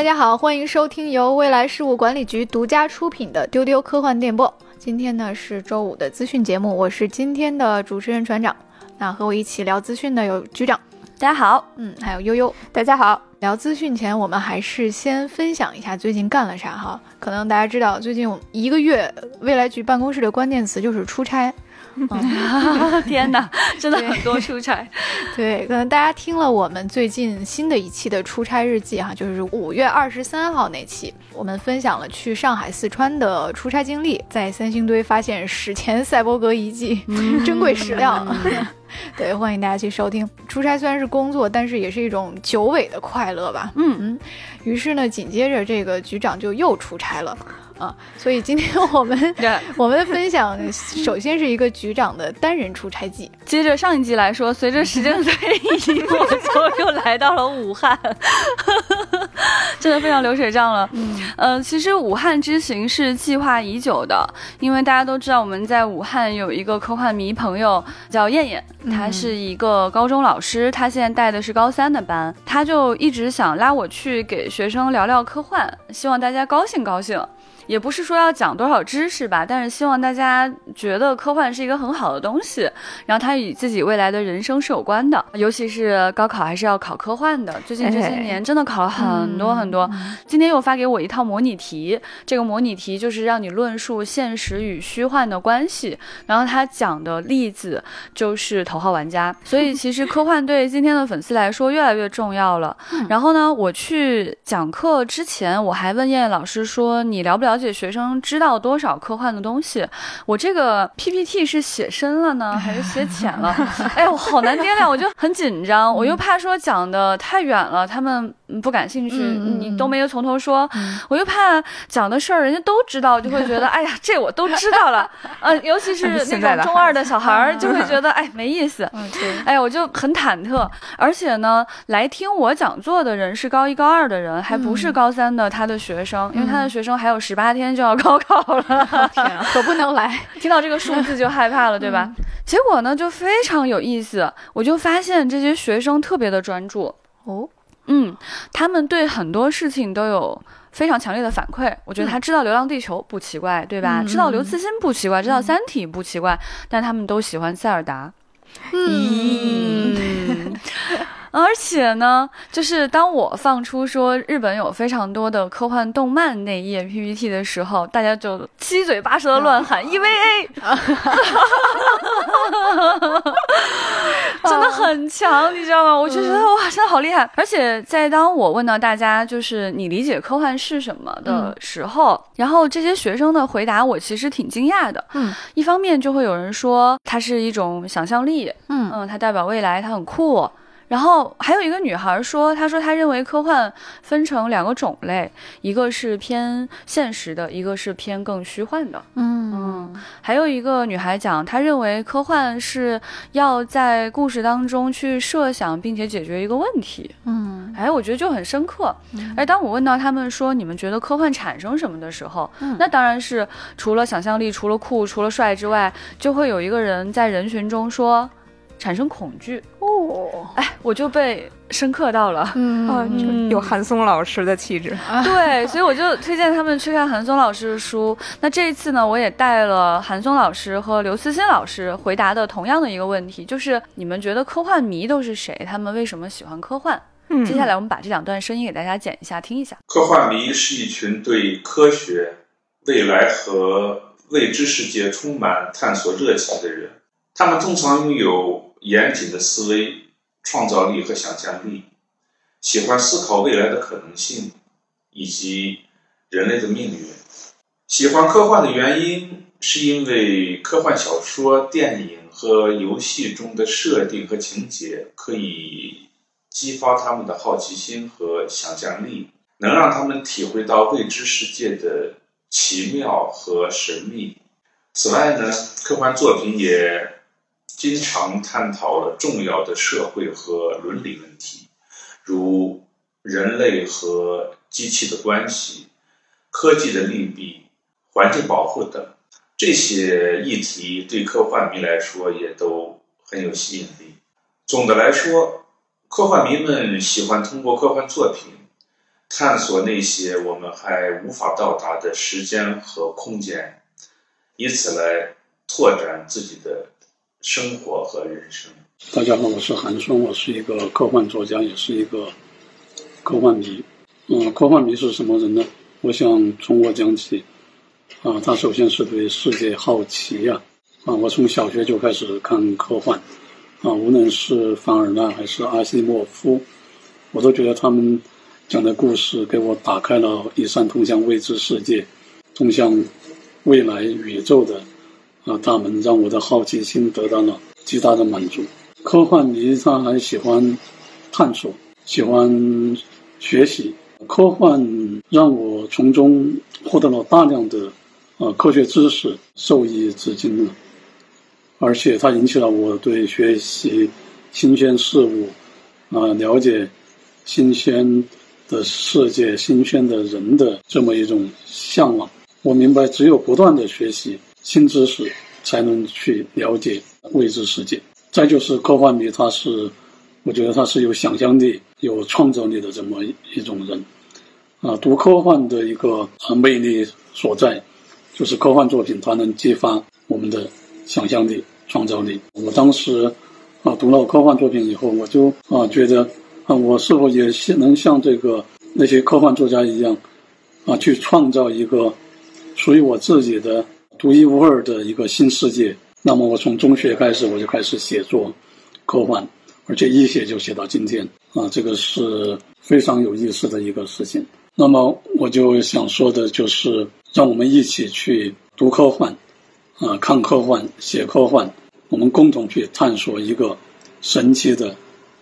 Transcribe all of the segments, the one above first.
大家好，欢迎收听由未来事务管理局独家出品的《丢丢科幻电波》。今天呢是周五的资讯节目，我是今天的主持人船长。那和我一起聊资讯的有局长，大家好，嗯，还有悠悠，大家好。聊资讯前，我们还是先分享一下最近干了啥哈。可能大家知道，最近一个月未来局办公室的关键词就是出差。天哪，真的很多出差。对，可能大家听了我们最近新的一期的出差日记哈，就是五月二十三号那期，我们分享了去上海、四川的出差经历，在三星堆发现史前赛博格遗迹，珍贵史料。对，欢迎大家去收听。出差虽然是工作，但是也是一种久违的快乐吧。嗯嗯。于是呢，紧接着这个局长就又出差了。啊，所以今天我们 我们的分享，首先是一个局长的单人出差记。接着上一集来说，随着时间的推移，我就又来到了武汉，真的非常流水账了。嗯，呃，其实武汉之行是计划已久的，因为大家都知道我们在武汉有一个科幻迷朋友叫燕燕，她是一个高中老师，她现在带的是高三的班，她就一直想拉我去给学生聊聊科幻，希望大家高兴高兴。也不是说要讲多少知识吧，但是希望大家觉得科幻是一个很好的东西，然后它与自己未来的人生是有关的，尤其是高考还是要考科幻的。最近这些年真的考了很多很多。今天又发给我一套模拟题，这个模拟题就是让你论述现实与虚幻的关系，然后他讲的例子就是《头号玩家》，所以其实科幻对今天的粉丝来说越来越重要了。然后呢，我去讲课之前，我还问燕燕老师说：“你了不了解？”解学生知道多少科幻的东西？我这个 PPT 是写深了呢，还是写浅了？哎呀，我好难掂量，我就很紧张，我又怕说讲的太远了，他们不感兴趣，你都没有从头说，我又怕讲的事儿人家都知道，就会觉得 哎呀，这我都知道了。呃，尤其是那种中二的小孩儿，就会觉得哎没意思。哎呀，我就很忐忑。而且呢，来听我讲座的人是高一高二的人，还不是高三的他的学生，因为他的学生还有十八。天就要高考了 可不能来！听到这个数字就害怕了，对吧？结果呢，就非常有意思，我就发现这些学生特别的专注哦，嗯，他们对很多事情都有非常强烈的反馈。我觉得他知道《流浪地球》不奇怪，对吧？知道刘慈欣不奇怪，知道《三体》不奇怪，但他们都喜欢塞尔达。嗯。而且呢，就是当我放出说日本有非常多的科幻动漫那一页 PPT 的时候，大家就七嘴八舌的乱喊 EVA，真的很强，你知道吗？我就觉得哇，真的好厉害。而且在当我问到大家就是你理解科幻是什么的时候，然后这些学生的回答我其实挺惊讶的。嗯，一方面就会有人说它是一种想象力，嗯嗯，它代表未来，它很酷。然后还有一个女孩说，她说她认为科幻分成两个种类，一个是偏现实的，一个是偏更虚幻的。嗯嗯，还有一个女孩讲，她认为科幻是要在故事当中去设想并且解决一个问题。嗯，哎，我觉得就很深刻。哎，当我问到他们说你们觉得科幻产生什么的时候，那当然是除了想象力、除了酷、除了帅之外，就会有一个人在人群中说。产生恐惧哦，哎，我就被深刻到了，嗯，有韩松老师的气质，对，所以我就推荐他们去看韩松老师的书。那这一次呢，我也带了韩松老师和刘慈欣老师回答的同样的一个问题，就是你们觉得科幻迷都是谁？他们为什么喜欢科幻？嗯，接下来我们把这两段声音给大家剪一下，听一下。科幻迷是一群对科学、未来和未知世界充满探索热情的人，他们通常拥有。严谨的思维、创造力和想象力，喜欢思考未来的可能性以及人类的命运。喜欢科幻的原因，是因为科幻小说、电影和游戏中的设定和情节可以激发他们的好奇心和想象力，能让他们体会到未知世界的奇妙和神秘。此外呢，科幻作品也。经常探讨了重要的社会和伦理问题，如人类和机器的关系、科技的利弊、环境保护等。这些议题对科幻迷来说也都很有吸引力。总的来说，科幻迷们喜欢通过科幻作品探索那些我们还无法到达的时间和空间，以此来拓展自己的生活和人生。大家好，我是韩松，我是一个科幻作家，也是一个科幻迷。嗯，科幻迷是什么人呢？我想从我讲起。啊，他首先是对世界好奇呀。啊，我从小学就开始看科幻。啊，无论是凡尔纳还是阿西莫夫，我都觉得他们讲的故事给我打开了一扇通向未知世界、通向未来宇宙的啊大门，让我的好奇心得到了极大的满足。科幻迷他还喜欢探索，喜欢学习。科幻让我从中获得了大量的啊科学知识，受益至今了。而且它引起了我对学习新鲜事物啊、了解新鲜的世界、新鲜的人的这么一种向往。我明白，只有不断的学习新知识，才能去了解未知世界。再就是科幻迷，他是，我觉得他是有想象力、有创造力的这么一种人，啊，读科幻的一个啊魅力所在，就是科幻作品它能激发我们的想象力、创造力。我当时啊读了科幻作品以后，我就啊觉得啊我是否也能像这个那些科幻作家一样，啊去创造一个属于我自己的独一无二的一个新世界。那么我从中学开始，我就开始写作科幻，而且一写就写到今天啊，这个是非常有意思的一个事情。那么我就想说的就是，让我们一起去读科幻，啊，看科幻，写科幻，我们共同去探索一个神奇的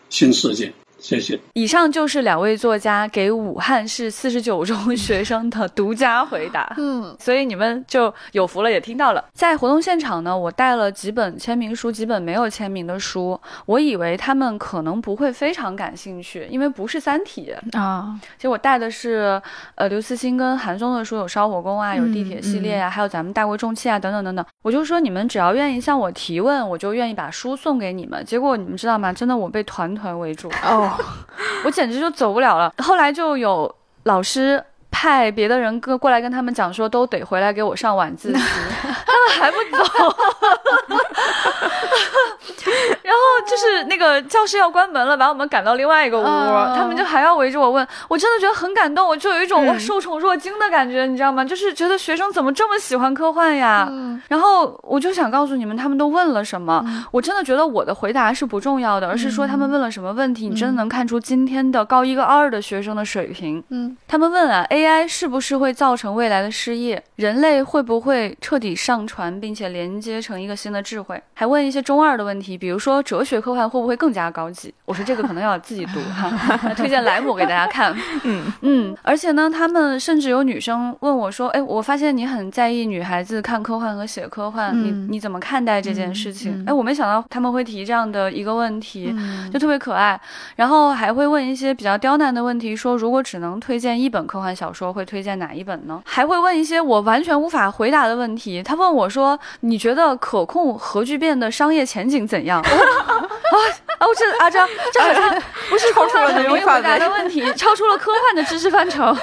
新世界。谢谢。以上就是两位作家给武汉市四十九 中学生的独家回答。嗯，所以你们就有福了，也听到了。在活动现场呢，我带了几本签名书，几本没有签名的书。我以为他们可能不会非常感兴趣，因为不是《三体》啊。其实我带的是呃刘慈欣跟韩松的书，有《烧火工》啊，有地铁系列啊，还有咱们大国重器啊，等等等等。我就说你们只要愿意向我提问，我就愿意把书送给你们。结果你们知道吗？真的我被团团围住哦。我简直就走不了了。后来就有老师派别的人跟过来跟他们讲说，都得回来给我上晚自习，他们还不走。然后就是那个教室要关门了，把我们赶到另外一个屋，他们就还要围着我问。我真的觉得很感动，我就有一种我受宠若惊的感觉，你知道吗？就是觉得学生怎么这么喜欢科幻呀？然后我就想告诉你们，他们都问了什么？我真的觉得我的回答是不重要的，而是说他们问了什么问题，你真的能看出今天的高一个二的学生的水平。嗯，他们问啊，AI 是不是会造成未来的失业？人类会不会彻底上传并且连接成一个新的智慧？还问一些中二的问题，比如说哲学科幻会不会更加高级？我说这个可能要自己读哈，推荐莱姆给大家看。嗯 嗯，而且呢，他们甚至有女生问我说：“哎，我发现你很在意女孩子看科幻和写科幻，你你怎么看待这件事情？”哎，我没想到他们会提这样的一个问题，就特别可爱。然后还会问一些比较刁难的问题，说如果只能推荐一本科幻小说，说会推荐哪一本呢？还会问一些我完全无法回答的问题。他问我说：“你觉得可控核聚变的商业前景怎样？” 啊！我这阿张，这好像不是超出了很容易回答的问题，超出了科幻的知识范畴。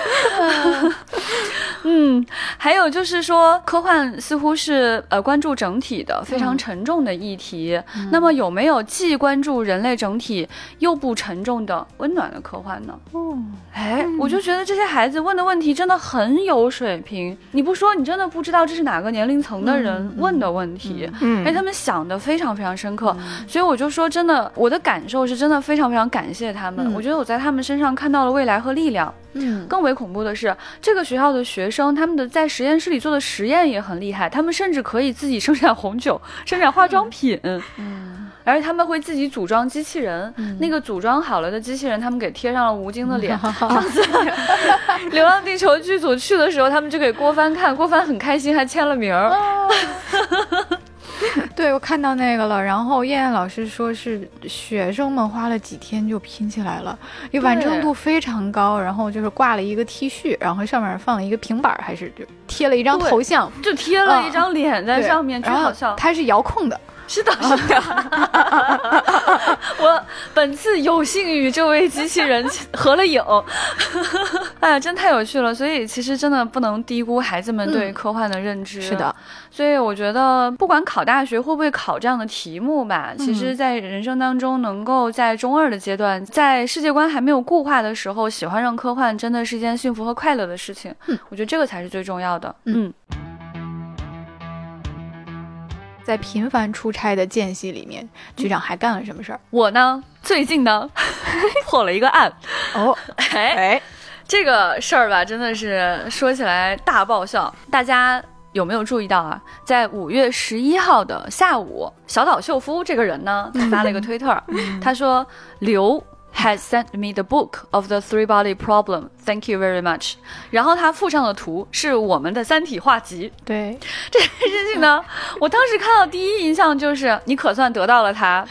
嗯，还有就是说，科幻似乎是呃关注整体的非常沉重的议题。那么有没有既关注人类整体又不沉重的温暖的科幻呢？哦，哎，我就觉得这些孩子问的问题真的很有水平。你不说，你真的不知道这是哪个年龄层的人问的问题。嗯，哎，他们想的非常非常深刻，所以我就说，真的，我的感受是真的非常非常感谢他们。我觉得我在他们身上看到了未来和力量。嗯，更为恐怖的是，这个学校的学生，他们的在实验室里做的实验也很厉害，他们甚至可以自己生产红酒，生产化妆品。嗯，而且他们会自己组装机器人，那个组装好了的机器人，他们给贴上了吴京的脸。上次《流浪地球》剧组去的时候，他们就给郭帆看，郭帆很开心，还签了名儿。对，我看到那个了。然后燕燕老师说是学生们花了几天就拼起来了，因为完成度非常高。然后就是挂了一个 T 恤，然后上面放了一个平板，还是就贴了一张头像，就贴了一张脸在上面，真好笑。它是遥控的。是的，是的。我本次有幸与这位机器人合了影，哎呀，真太有趣了。所以其实真的不能低估孩子们对科幻的认知。是的，所以我觉得不管考大学会不会考这样的题目吧，其实在人生当中能够在中二的阶段，在世界观还没有固化的时候，喜欢上科幻真的是一件幸福和快乐的事情。嗯，我觉得这个才是最重要的。嗯。在频繁出差的间隙里面，局长还干了什么事儿？我呢，最近呢，破了一个案。哦，哎，这个事儿吧，真的是说起来大爆笑。大家有没有注意到啊？在五月十一号的下午，小岛秀夫这个人呢，他发了一个推特，他说刘。Has sent me the book of the three-body problem. Thank you very much. 然后他附上的图是我们的三体画集。对，这件事情呢，我当时看到第一印象就是你可算得到了它。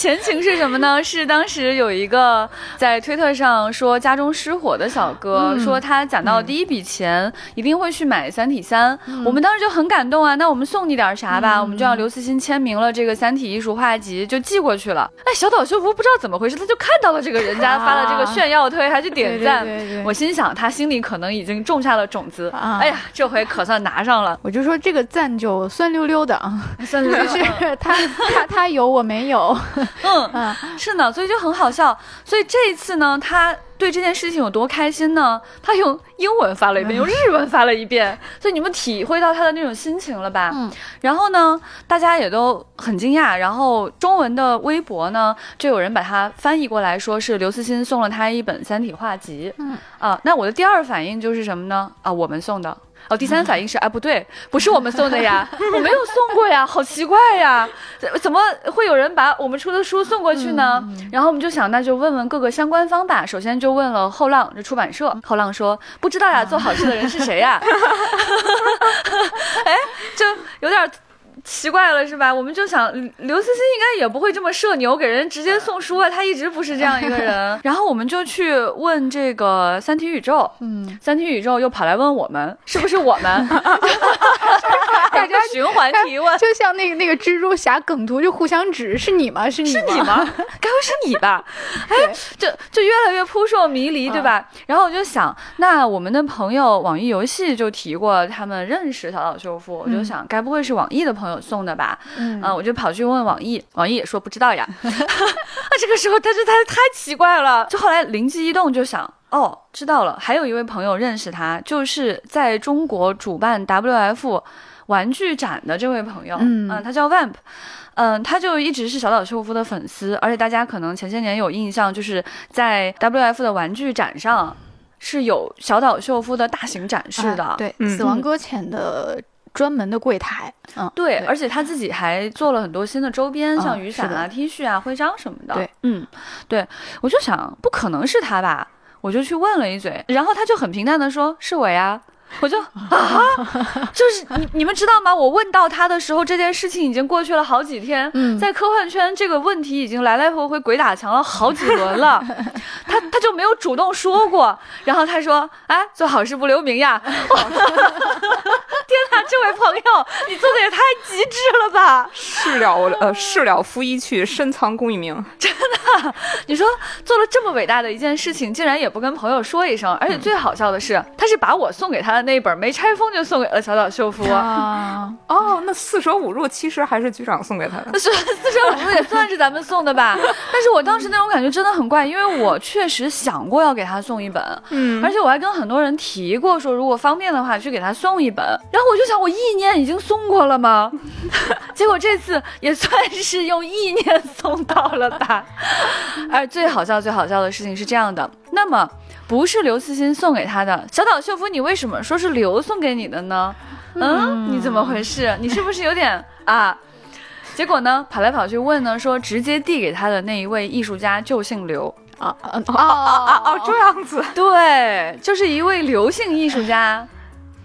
前情是什么呢？是当时有一个在推特上说家中失火的小哥，说他攒到第一笔钱一定会去买《三体三》。我们当时就很感动啊，那我们送你点啥吧？我们就让刘慈欣签名了这个《三体》艺术画集，就寄过去了。哎，小岛秀夫不知道怎么回事，他就看到了这个人家发了这个炫耀推，还去点赞。我心想，他心里可能已经种下了种子。哎呀，这回可算拿上了。我就说这个赞就酸溜溜的啊，酸溜溜，是他他他有我没有。嗯，是呢，所以就很好笑。所以这一次呢，他对这件事情有多开心呢？他用英文发了一遍，用日文发了一遍，所以你们体会到他的那种心情了吧？嗯。然后呢，大家也都很惊讶。然后中文的微博呢，就有人把它翻译过来说是刘慈欣送了他一本《三体》画集。嗯。啊，那我的第二反应就是什么呢？啊，我们送的。哦，第三反应是，哎，不对，不是我们送的呀，我没有送过呀，好奇怪呀，怎么会有人把我们出的书送过去呢？然后我们就想，那就问问各个相关方吧。首先就问了后浪这出版社，后浪说不知道呀，做好事的人是谁呀？哎，就有点。奇怪了是吧？我们就想刘慈欣应该也不会这么社牛，给人直接送书啊。他一直不是这样一个人。然后我们就去问这个三体宇宙，嗯，三体宇宙又跑来问我们是不是我们，大家循环提问，就像那个那个蜘蛛侠梗图就互相指，是你吗？是你是你吗？该会是你吧？哎，就就越来越扑朔迷离，对吧？然后我就想，那我们的朋友网易游戏就提过他们认识小岛秀夫，我就想，该不会是网易的朋友。送的吧，嗯，我就跑去问网易，网易也说不知道呀。啊这个时候，他就他太奇怪了，就后来灵机一动，就想，哦，知道了，还有一位朋友认识他，就是在中国主办 WF 玩具展的这位朋友，嗯，他叫 Vamp，嗯，他就一直是小岛秀夫的粉丝，而且大家可能前些年有印象，就是在 WF 的玩具展上是有小岛秀夫的大型展示的，对，死亡搁浅的。专门的柜台，嗯，对，而且他自己还做了很多新的周边，像雨伞啊、T 恤啊、徽章什么的。对，嗯，对，我就想，不可能是他吧？我就去问了一嘴，然后他就很平淡的说：“是我呀。”我就啊，就是你你们知道吗？我问到他的时候，这件事情已经过去了好几天。嗯，在科幻圈这个问题已经来来回回鬼打墙了好几轮了，他他就没有主动说过。然后他说：“哎，做好事不留名呀！” 天哪，这位朋友，你做的也太极致了吧！事了呃，事了拂衣去，深藏功与名。真的，你说做了这么伟大的一件事情，竟然也不跟朋友说一声，而且最好笑的是，他是把我送给他的。那一本没拆封就送给了小岛秀夫啊！哦，那四舍五入其实还是局长送给他的。是四舍五入也算是咱们送的吧？但是我当时那种感觉真的很怪，因为我确实想过要给他送一本，嗯，而且我还跟很多人提过说，如果方便的话去给他送一本。然后我就想，我意念已经送过了吗？结果这次也算是用意念送到了吧。而最好笑、最好笑的事情是这样的，那么。不是刘慈欣送给他的小岛秀夫，你为什么说是刘送给你的呢？嗯，你怎么回事？你是不是有点啊？结果呢，跑来跑去问呢，说直接递给他的那一位艺术家就姓刘啊啊啊啊啊！这样子，对，就是一位刘姓艺术家，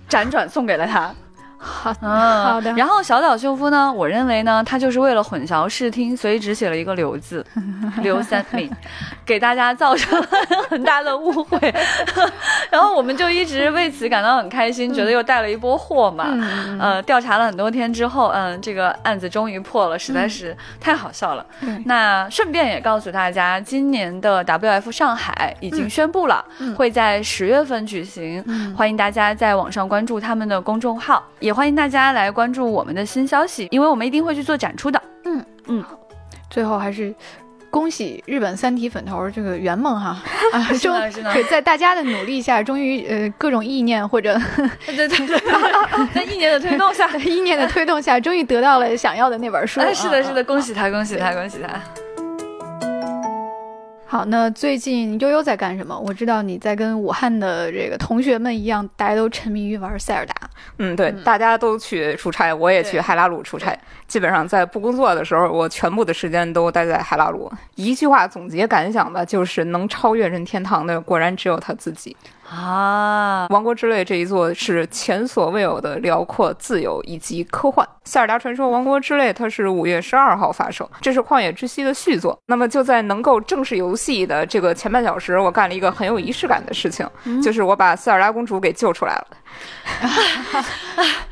辗转送给了他。好，嗯，好的。然后小岛秀夫呢，我认为呢，他就是为了混淆视听，所以只写了一个“刘”字，刘三明，给大家造成了很大的误会。然后我们就一直为此感到很开心，觉得又带了一波货嘛。嗯呃，调查了很多天之后，嗯，这个案子终于破了，实在是太好笑了。对那顺便也告诉大家，今年的 WF 上海已经宣布了，嗯会在十月份举行，嗯欢迎大家在网上关注他们的公众号，也欢迎大家来关注我们的新消息，因为我们一定会去做展出的。嗯嗯最后还是恭喜日本三体粉头这个圆梦哈 啊，是终的是的对在大家的努力下，终于呃各种意念或者对 对对，在意念的推动下，意念的推动下，终于得到了想要的那本书。哎，是的，啊是的，。恭喜他，恭喜他，恭喜他。好，那最近悠悠在干什么？我知道你在跟武汉的这个同学们一样，大家都沉迷于玩塞尔达。嗯，对，大家都去出差，我也去对海拉鲁出差。基本上在不工作的时候，我全部的时间都待在海拉鲁。一句话总结感想吧，就是能超越任天堂的，果然只有他自己。啊，王国之泪这一座是前所未有的辽阔、自由以及科幻。《塞尔达传说：王国之泪》它是五月十二号发售，这是《旷野之息》的续作。那么就在能够正式游戏的这个前半小时，我干了一个很有仪式感的事情，就是我把塞尔达公主给救出来了。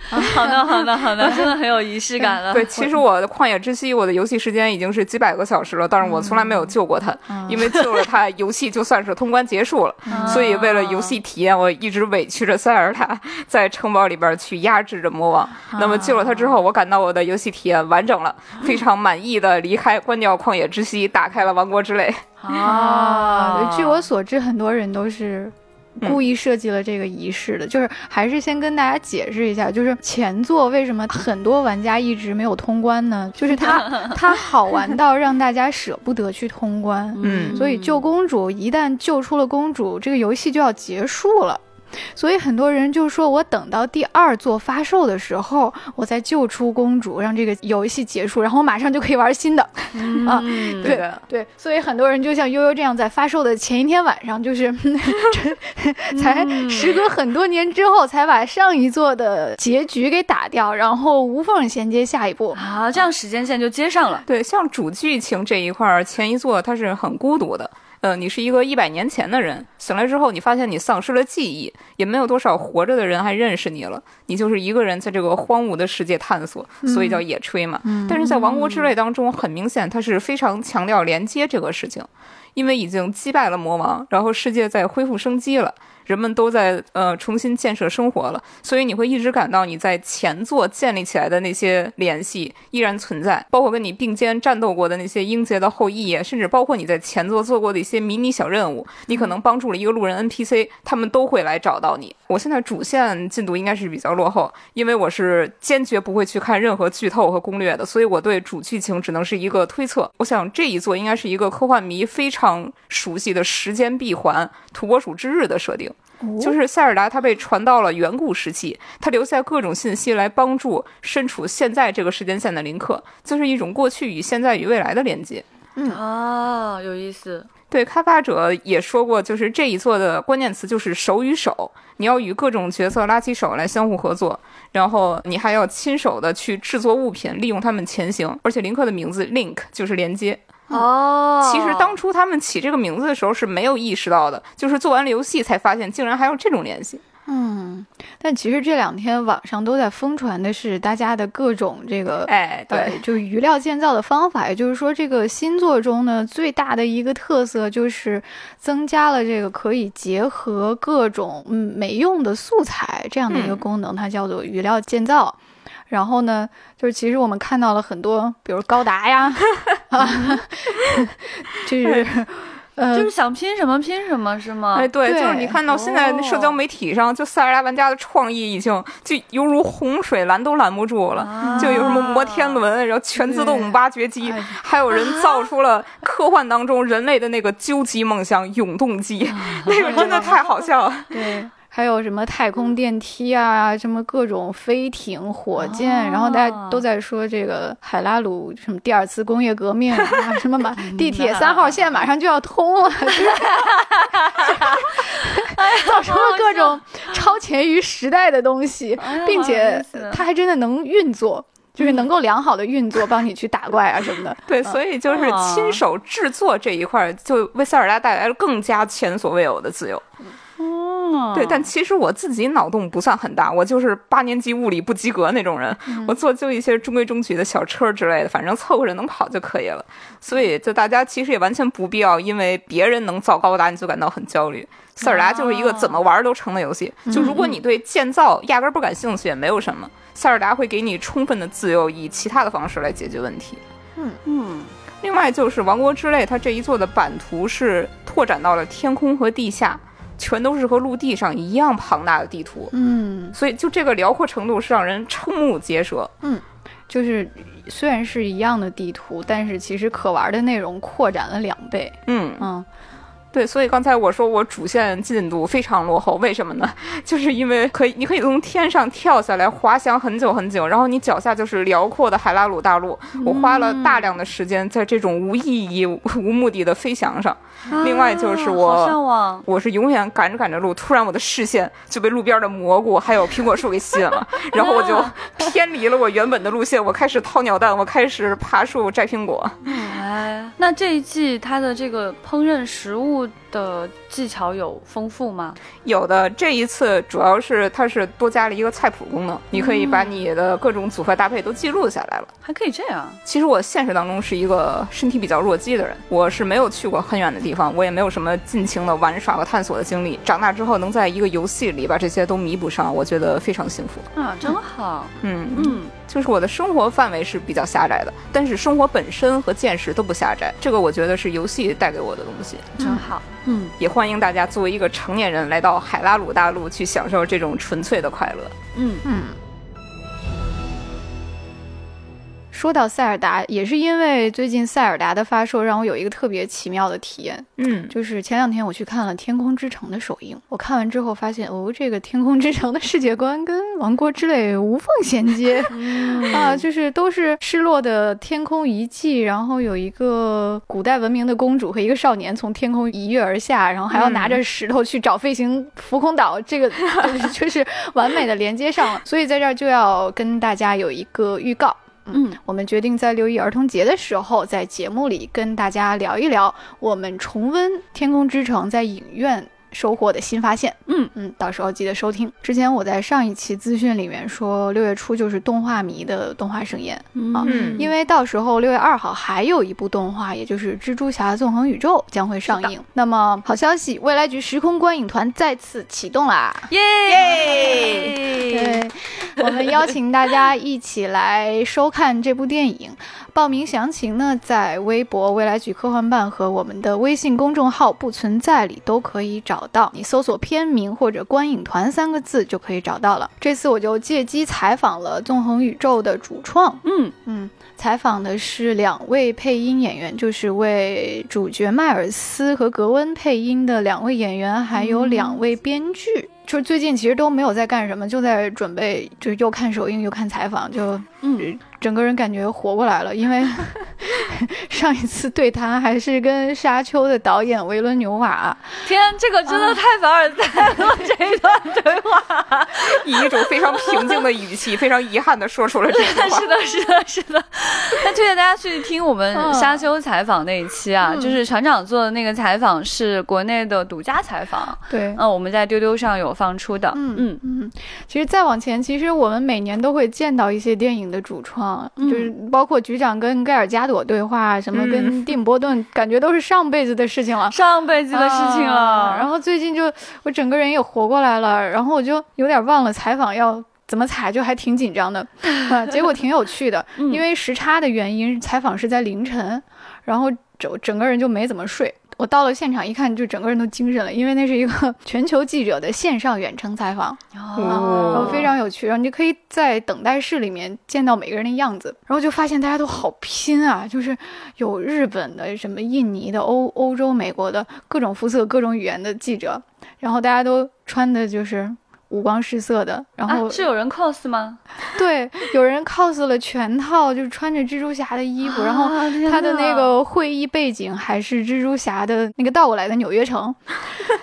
好的，好的，好的，真的很有仪式感了。对，其实我的《旷野之息》，我的游戏时间已经是几百个小时了，但是我从来没有救过它，因为救了他，游戏就算是通关结束了。所以为了游戏体验，我一直委屈着塞尔塔在城堡里边去压制着魔王。那么救了他之后，我感到我的游戏体验完整了，非常满意的离开，关掉《旷野之息》，打开了《王国之泪》。啊，据我所知，很多人都是。故意设计了这个仪式的，就是还是先跟大家解释一下，就是前作为什么很多玩家一直没有通关呢？就是它它好玩到让大家舍不得去通关，嗯所以救公主一旦救出了公主，这个游戏就要结束了。所以很多人就说，我等到第二座发售的时候，我再救出公主，让这个游戏结束，然后我马上就可以玩新的。啊嗯，对对，所以很多人就像悠悠这样，在发售的前一天晚上，就是 才时隔很多年之后，才把上一座的结局给打掉，然后无缝衔接下一步。啊，这样时间线就接上了。对，像主剧情这一块儿，前一座它是很孤独的。呃，你是一个一百年前的人，醒来之后，你发现你丧失了记忆，也没有多少活着的人还认识你了，你就是一个人在这个荒芜的世界探索，所以叫野炊嘛。但是在《王国之泪》当中，很明显它是非常强调连接这个事情，因为已经击败了魔王，然后世界在恢复生机了。人们都在呃重新建设生活了，所以你会一直感到你在前作建立起来的那些联系依然存在，包括跟你并肩战斗过的那些英杰的后裔，甚至包括你在前作做过的一些迷你小任务，你可能帮助了一个路人 NPC，他们都会来找到你。我现在主线进度应该是比较落后，因为我是坚决不会去看任何剧透和攻略的，所以我对主剧情只能是一个推测。我想这一座应该是一个科幻迷非常熟悉的时间闭环土拨鼠之日的设定。就是塞尔达，他被传到了远古时期，他留下各种信息来帮助身处现在这个时间线的林克，就是一种过去与现在与未来的连接。嗯啊，有意思。对，开发者也说过，就是这一座的关键词就是手与手，你要与各种角色拉起手来相互合作，然后你还要亲手的去制作物品，利用它们前行。而且林克的名字 Link 就是连接。哦，其实当初他们起这个名字的时候是没有意识到的，就是做完了游戏才发现，竟然还有这种联系。嗯，但其实这两天网上都在疯传的是大家的各种这个。哎，呃对，，就是余料建造的方法，也就是说，这个新作中呢，最大的一个特色就是增加了这个可以结合各种嗯没用的素材这样的一个嗯功能，它叫做余料建造。然后呢，就是其实我们看到了很多，比如高达呀，啊，就是呃，就是想拼什么拼什么，是吗？哎，对，对就是你看到现在社交媒体上，就塞尔达玩家的创意已经就犹如洪水拦都拦不住了，就有什么摩天轮，然后全自动挖掘机，哎还有人造出了科幻当中人类的那个究极梦想——永动机，那个真的太好笑了。对。还有什么太空电梯啊，什么各种飞艇、火箭，哦然后大家都在说这个海拉鲁什么第二次工业革命啊，什么马 地铁三号线马上就要通了，就是造成了各种超前于时代的东西，哎并且它还真的能运作。就是能够良好的运作，帮你去打怪啊什么的。对，所以就是亲手制作这一块儿，就为塞尔达带来了更加前所未有的自由。哦对，但其实我自己脑洞不算很大，我就是八年级物理不及格那种人，我做就一些中规中矩的小车之类的，反正凑合着能跑就可以了。所以，就大家其实也完全不必要因为别人能造高达你就感到很焦虑。塞尔达就是一个怎么玩都成的游戏，就如果你对建造压根儿不感兴趣，也没有什么。塞尔达会给你充分的自由，以其他的方式来解决问题。嗯嗯另外就是《王国之泪》，它这一座的版图是拓展到了天空和地下，全都是和陆地上一样庞大的地图，嗯，所以就这个辽阔程度是让人瞠目结舌。嗯。就是虽然是一样的地图，但是其实可玩的内容扩展了两倍。嗯，嗯，对，所以刚才我说我主线进度非常落后，为什么呢？就是因为可以，你可以从天上跳下来，滑翔很久很久，然后你脚下就是辽阔的海拉鲁大陆。我花了大量的时间在这种无意义、无目的的飞翔上。另外就是我。我是永远赶着赶着路，突然我的视线就被路边的蘑菇还有苹果树给吸引了，然后我就偏离了我原本的路线，我开始掏鸟蛋，我开始爬树摘苹果。哎，那这一季它的这个烹饪食物的技巧有丰富吗？有的这一次主要是它是多加了一个菜谱功能，你可以把你的各种组合搭配都记录下来了。还可以这样？其实我现实当中是一个身体比较弱鸡的人，我是没有去过很远的地方，我也没有什么尽情的玩耍和探索的经历。长大之后能在一个游戏里把这些都弥补上，我觉得非常幸福。啊，真好。嗯嗯，就是我的生活范围是比较狭窄的，但是生活本身和见识都不狭窄，这个我觉得是游戏带给我的东西。真好。嗯，也欢迎大家作为一个成年人来到海拉鲁大陆去享受这种纯粹的快乐。嗯嗯。说到塞尔达，也是因为最近塞尔达的发售，让我有一个特别奇妙的体验，嗯，就是前两天我去看了《天空之城》的首映，我看完之后发现，哦，这个《天空之城》的世界观跟《王国之泪》无缝衔接。啊，就是都是失落的天空遗迹，然后有一个古代文明的公主和一个少年从天空一跃而下，然后还要拿着石头去找飞行浮空岛，这个 就是就是完美的连接上了。所以在这儿就要跟大家有一个预告。嗯，我们决定在六一儿童节的时候，在节目里跟大家聊一聊我们重温《天空之城》在影院收获的新发现。嗯嗯，到时候记得收听。之前我在上一期资讯里面说，六月初就是动画迷的动画盛宴，啊嗯因为到时候六月二号还有一部动画，也就是《蜘蛛侠：纵横宇宙》将会上映。那么好消息，未来局时空观影团再次启动啦！耶对，我们邀请大家一起来收看这部电影。报名详情呢，在微博“未来局科幻办”和我们的微信公众号“不存在”里都可以找到。你搜索片名或者“观影团”三个字就可以找到了。这次我就借机采访了纵横宇宙的主创，嗯嗯，采访的是两位配音演员，就是为主角迈尔斯和格温配音的两位演员，还有两位编剧。就是最近其实都没有在干什么，就在准备，就又看首映又看采访，就嗯，整个人感觉活过来了。因为 上一次对谈还是跟《沙丘》的导演维伦纽瓦，天，这个真的太凡尔赛了，这一段对话。以一种非常平静的语气，非常遗憾的说出了这句话。是的，是的，是的。那推荐大家去听我们嗯沙丘采访那一期啊，嗯就是船长做的那个采访是国内的独家采访，对，嗯，我们在丢丢上有放出的，嗯嗯。嗯，其实再往前，其实我们每年都会见到一些电影的主创，嗯。就是包括局长跟盖尔加朵对话，什么跟嗯。蒂姆波顿，感觉都是上辈子的事情了。上辈子的事情了。啊然后最近就我整个人也活过来了，然后我就有点忘了采访要怎么采，就还挺紧张的，啊，结果挺有趣的，嗯。因为时差的原因，采访是在凌晨，然后整整个人就没怎么睡，我到了现场一看，就整个人都精神了，因为那是一个 全球记者的线上远程采访，然后非常有趣，然后你可以在等待室里面见到每个人的样子，然后就发现大家都好拼啊，就是有日本的、什么印尼的、欧欧洲、美国的各种肤色、各种语言的记者，然后大家都穿的就是。五光十色的，然后、啊、是有人 cos 吗？对，有人 cos 了全套，就是穿着蜘蛛侠的衣服，然后他的那个会议背景还是蜘蛛侠的那个倒过来的纽约城，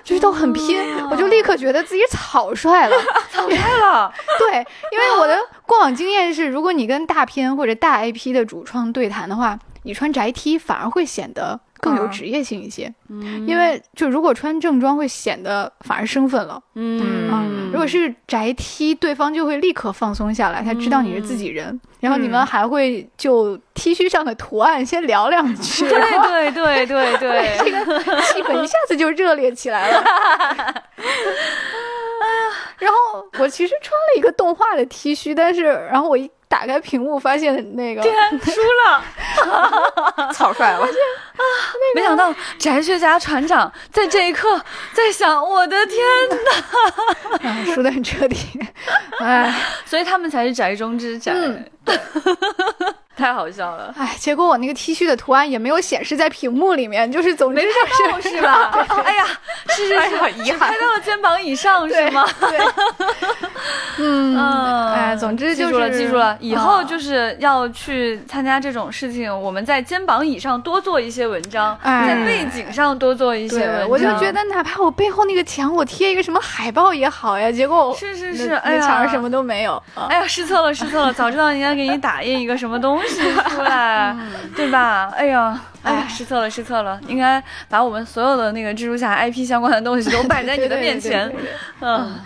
就是都很拼，我就立刻觉得自己草率了，草率了。对，因为我的过往经验是，如果你跟大片或者大 IP 的主创对谈的话，你穿宅 T 反而会显得更有职业性一些，嗯因为就如果穿正装会显得反而生分了。嗯啊，如果是宅 T，对方就会立刻放松下来，他知道你是自己人，然后你们还会就 T 恤上的图案先聊两句，对对对对对，这个气氛一下子就热烈起来了。然后我其实穿了一个动画的 T 恤，但是然后我一打开屏幕，发现那个输了，草率了。没想到宅学家船长在这一刻在想，我的天哪！啊输的很彻底，哎所以他们才是宅中之宅，嗯 太好笑了。哎，结果我那个 T 恤的图案也没有显示在屏幕里面，就是总之就是是吧？哎呀，是是是，遗憾拍到了肩膀以上是吗？对，嗯，嗯，哎，总之就是记住了，记住了，以后啊就是要去参加这种事情，我们在肩膀以上多做一些文章，哎在背景上多做一些文，章。我就觉得哪怕我背后那个墙我贴一个什么海报也好呀，结果我是是是，那哎呀，什么都没有。啊哎呀，失策了，失策了！早知道应该给你打印一个什么东西出来，对吧？哎呀，哎呀，失策了，失策了！应该把我们所有的那个蜘蛛侠 IP 相关的东西都摆在你的面前 对对对对对。嗯，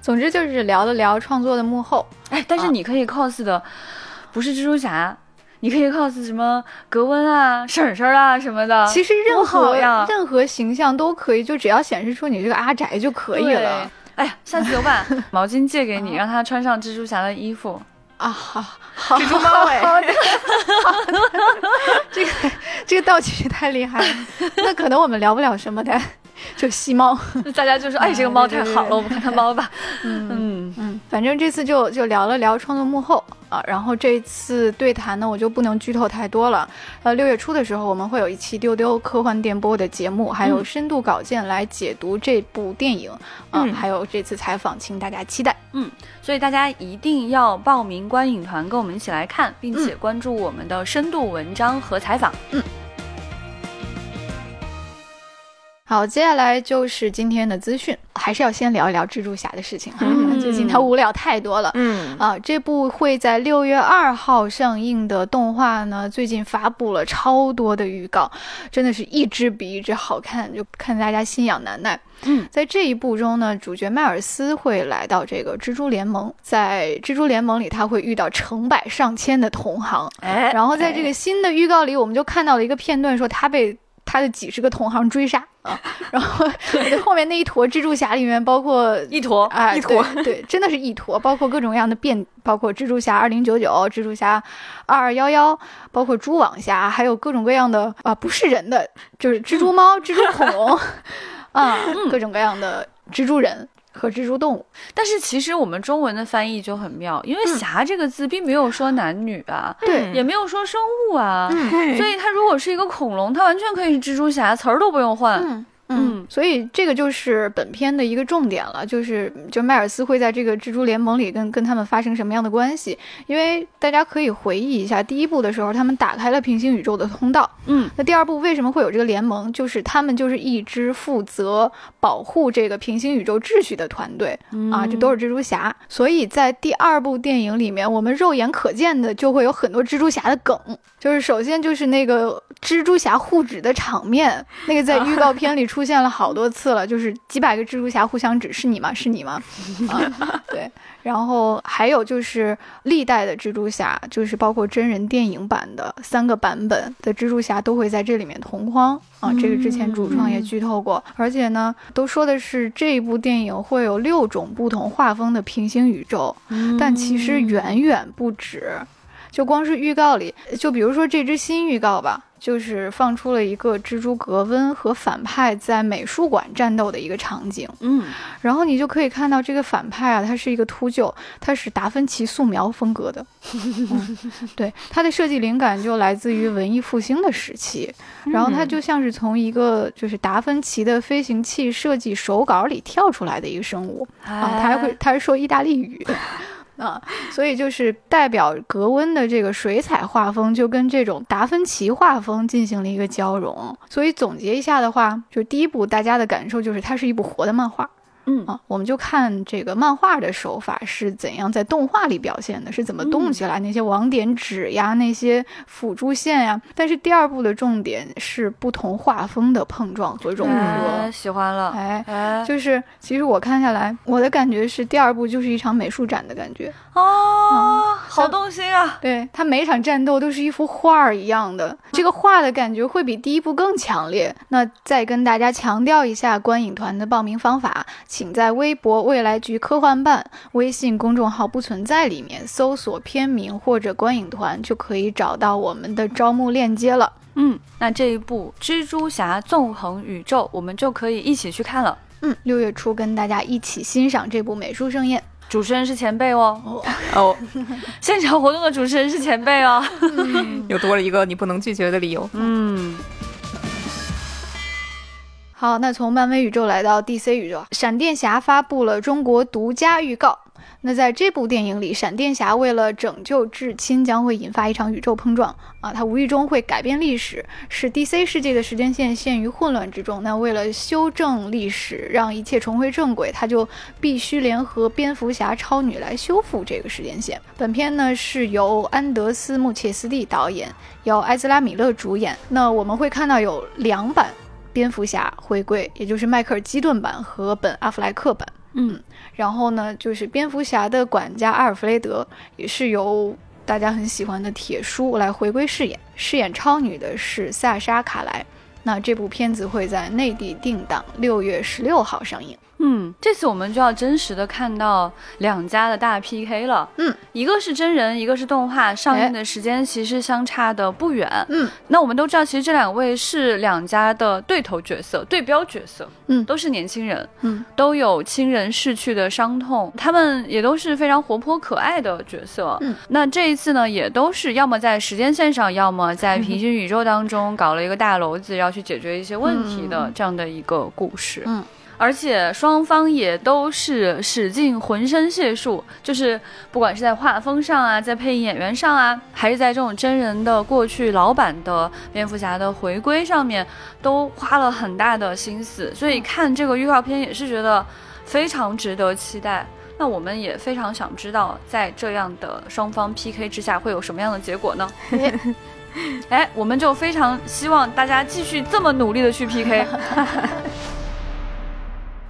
总之就是聊了聊创作的幕后。哎，但是你可以 cos 的不是蜘蛛侠。你可以 cos 什么格温啊、婶婶啊什么的，其实任何呀任何形象都可以，就只要显示出你这个阿宅就可以了。哎呀，下次我把 毛巾借给你，让他穿上蜘蛛侠的衣服。啊，好，好，这个这个道具太厉害了。那可能我们聊不了什么的，就吸猫。大家就说：“哎，这个猫太好了，我们看看猫吧。”嗯嗯，嗯，反正这次就就聊了聊创作幕后啊，然后这次对谈呢，我就不能剧透太多了。呃，六月初的时候，我们会有一期丢丢科幻电波的节目，还有深度稿件来解读这部电影啊，嗯还有这次采访，请大家期待。嗯所以大家一定要报名观影团，跟我们一起来看，并且关注我们的深度文章和采访。好，接下来就是今天的资讯，还是要先聊一聊蜘蛛侠的事情哈。嗯最近他无聊太多了。嗯啊，这部会在六月二号上映的动画呢，最近发布了超多的预告，真的是一只比一只好看，就看大家心痒难耐。嗯，在这一部中呢，主角迈尔斯会来到这个蜘蛛联盟，在蜘蛛联盟里，他会遇到成百上千的同行，哎然后在这个新的预告里，我们就看到了一个片段，说他被他的几十个同行追杀啊，然后后面那一坨蜘蛛侠里面包括一坨啊，一坨对，对，真的是一坨，包括各种各样的变，包括蜘蛛侠二零九九、蜘蛛侠二二幺幺，包括蛛网侠，还有各种各样的啊，不是人的，就是蜘蛛猫、蜘蛛恐龙啊，各种各样的蜘蛛人和蜘蛛动物。但是其实我们中文的翻译就很妙，因为“侠”这个字并没有说男女啊，对也没有说生物啊，嗯所以它如果是一个恐龙，它完全可以是蜘蛛侠，词儿都不用换。嗯嗯所以这个就是本片的一个重点了，就是就迈尔斯会在这个蜘蛛联盟里跟跟他们发生什么样的关系？因为大家可以回忆一下，第一部的时候他们打开了平行宇宙的通道，嗯，那第二部为什么会有这个联盟？就是他们就是一支负责保护这个平行宇宙秩序的团队、啊，这都是蜘蛛侠。所以在第二部电影里面，我们肉眼可见的就会有很多蜘蛛侠的梗，就是首先就是那个蜘蛛侠护指的场面，那个在预告片里出现了好多次了，就是几百个蜘蛛侠互相指，是你吗？是你吗？啊，对。然后还有就是历代的蜘蛛侠，就是包括真人电影版的三个版本的蜘蛛侠都会在这里面同框啊。这个之前主创也剧透过，而且呢，都说的是这一部电影会有六种不同画风的平行宇宙，但其实远远不止。就光是预告里，就比如说这支新预告吧，就是放出了一个蜘蛛格温和反派在美术馆战斗的一个场景，嗯，然后你就可以看到这个反派啊，他是一个秃鹫，他是达芬奇素描风格的，嗯、对，他的设计灵感就来自于文艺复兴的时期，然后他。就像是从一个就是达芬奇的飞行器设计手稿里跳出来的一个生物啊，他还会他还说意大利语。啊，所以就是代表格温的这个水彩画风，就跟这种达芬奇画风进行了一个交融。所以总结一下的话，就第一部大家的感受就是它是一部活的漫画。嗯啊，我们就看这个漫画的手法是怎样在动画里表现的，是怎么动起来，那些网点纸呀，那些辅助线呀。但是第二部的重点是不同画风的碰撞和融合。哎、喜欢了，哎哎，就是其实我看下来，我的感觉是第二部就是一场美术展的感觉。哦，好动心啊！对他每场战斗都是一幅画儿一样的，这个画的感觉会比第一部更强烈。那再跟大家强调一下观影团的报名方法，请在微博“未来局科幻办”微信公众号不存在里面搜索片名或者观影团，就可以找到我们的招募链接了。嗯，那这一部《蜘蛛侠：纵横宇宙》，我们就可以一起去看了。嗯，六月初跟大家一起欣赏这部美术盛宴。主持人是前辈哦，哦，现场活动的主持人是前辈哦，又多了一个你不能拒绝的理由。嗯，好，那从漫威宇宙来到 DC 宇宙，闪电侠发布了中国独家预告。那在这部电影里，闪电侠为了拯救至亲，将会引发一场宇宙碰撞啊！他无意中会改变历史，使 DC 世界的时间线陷于混乱之中。那为了修正历史，让一切重回正轨，他就必须联合蝙蝠侠、超女来修复这个时间线。本片呢是由安德斯·穆切斯蒂导演，由埃兹拉·米勒主演。那我们会看到有两版蝙蝠侠回归，也就是迈克尔·基顿版和本·阿弗莱克版。嗯，然后呢，就是蝙蝠侠的管家阿尔弗雷德也是由大家很喜欢的铁叔来回归饰演，饰演超女的是萨莎卡莱。那这部片子会在内地定档六月十六号上映。嗯，这次我们就要真实的看到两家的大 PK 了。嗯，一个是真人，一个是动画，上映的时间其实相差的不远。嗯，那我们都知道，其实这两位是两家的对头角色、对标角色。嗯都是年轻人，嗯，都有亲人逝去的伤痛，他们也都是非常活泼可爱的角色。嗯，那这一次呢，也都是要么在时间线上，要么在 平行宇宙当中搞了一个大娄子，要去解决一些问题的这样的一个故事。嗯。而且双方也都是使尽浑身解数，就是不管是在画风上啊，在配音演员上啊，还是在这种真人的过去老版的蝙蝠侠的回归上面，都花了很大的心思。所以看这个预告片也是觉得非常值得期待。那我们也非常想知道，在这样的双方 PK 之下会有什么样的结果呢？哎，我们就非常希望大家继续这么努力的去 PK。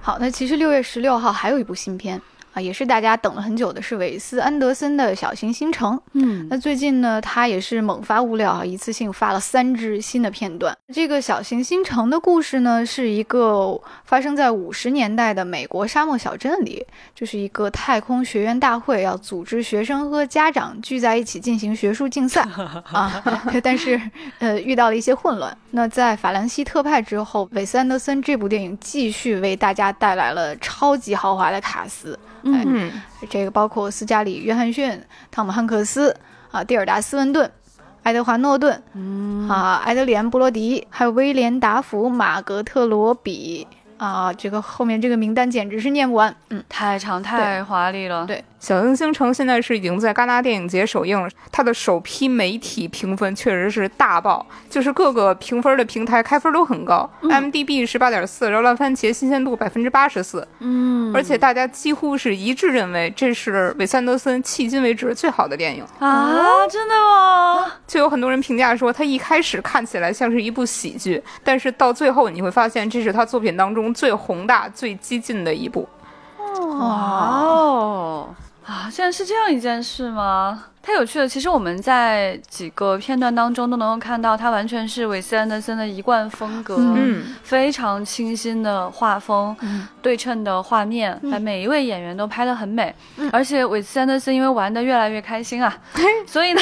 好，那其实六月十六号还有一部新片。啊，也是大家等了很久的，是韦斯安德森的《小行星城》。嗯那最近呢，他也是猛发物料啊，一次性发了三支新的片段。这个小行星城的故事呢，是一个发生在五十年代的美国沙漠小镇里，就是一个太空学院大会要组织学生和家长聚在一起进行学术竞赛 啊，但是呃遇到了一些混乱。那在法兰西特派之后，韦斯安德森这部电影继续为大家带来了超级豪华的卡司。嗯。嗯，这个包括斯嘉丽·约翰逊、汤姆·汉克斯啊、蒂尔达·斯文顿、爱德华·诺顿，嗯。啊，埃德里安·布罗迪，还有威廉·达福、马格特·罗比啊，这个后面这个名单简直是念不完。嗯，太长太华丽了。对小行星城现在是已经在戛纳电影节首映了，它的首批媒体评分确实是大爆，就是各个评分的平台开分都很高、m d b 十八点四，然后烂番茄新鲜度百分之八十四，嗯，而且大家几乎是一致认为这是韦斯安德森迄今为止最好的电影。啊，真的吗？就有很多人评价说，他一开始看起来像是一部喜剧，但是到最后你会发现，这是他作品当中最宏大、最激进的一部。哇哦啊，竟然是这样一件事吗？太有趣了。其实我们在几个片段当中都能够看到，它完全是韦斯安德森的一贯风格，嗯，非常清新的画风，嗯对称的画面，嗯把每一位演员都拍得很美。嗯而且韦斯安德森因为玩的越来越开心啊，所以呢。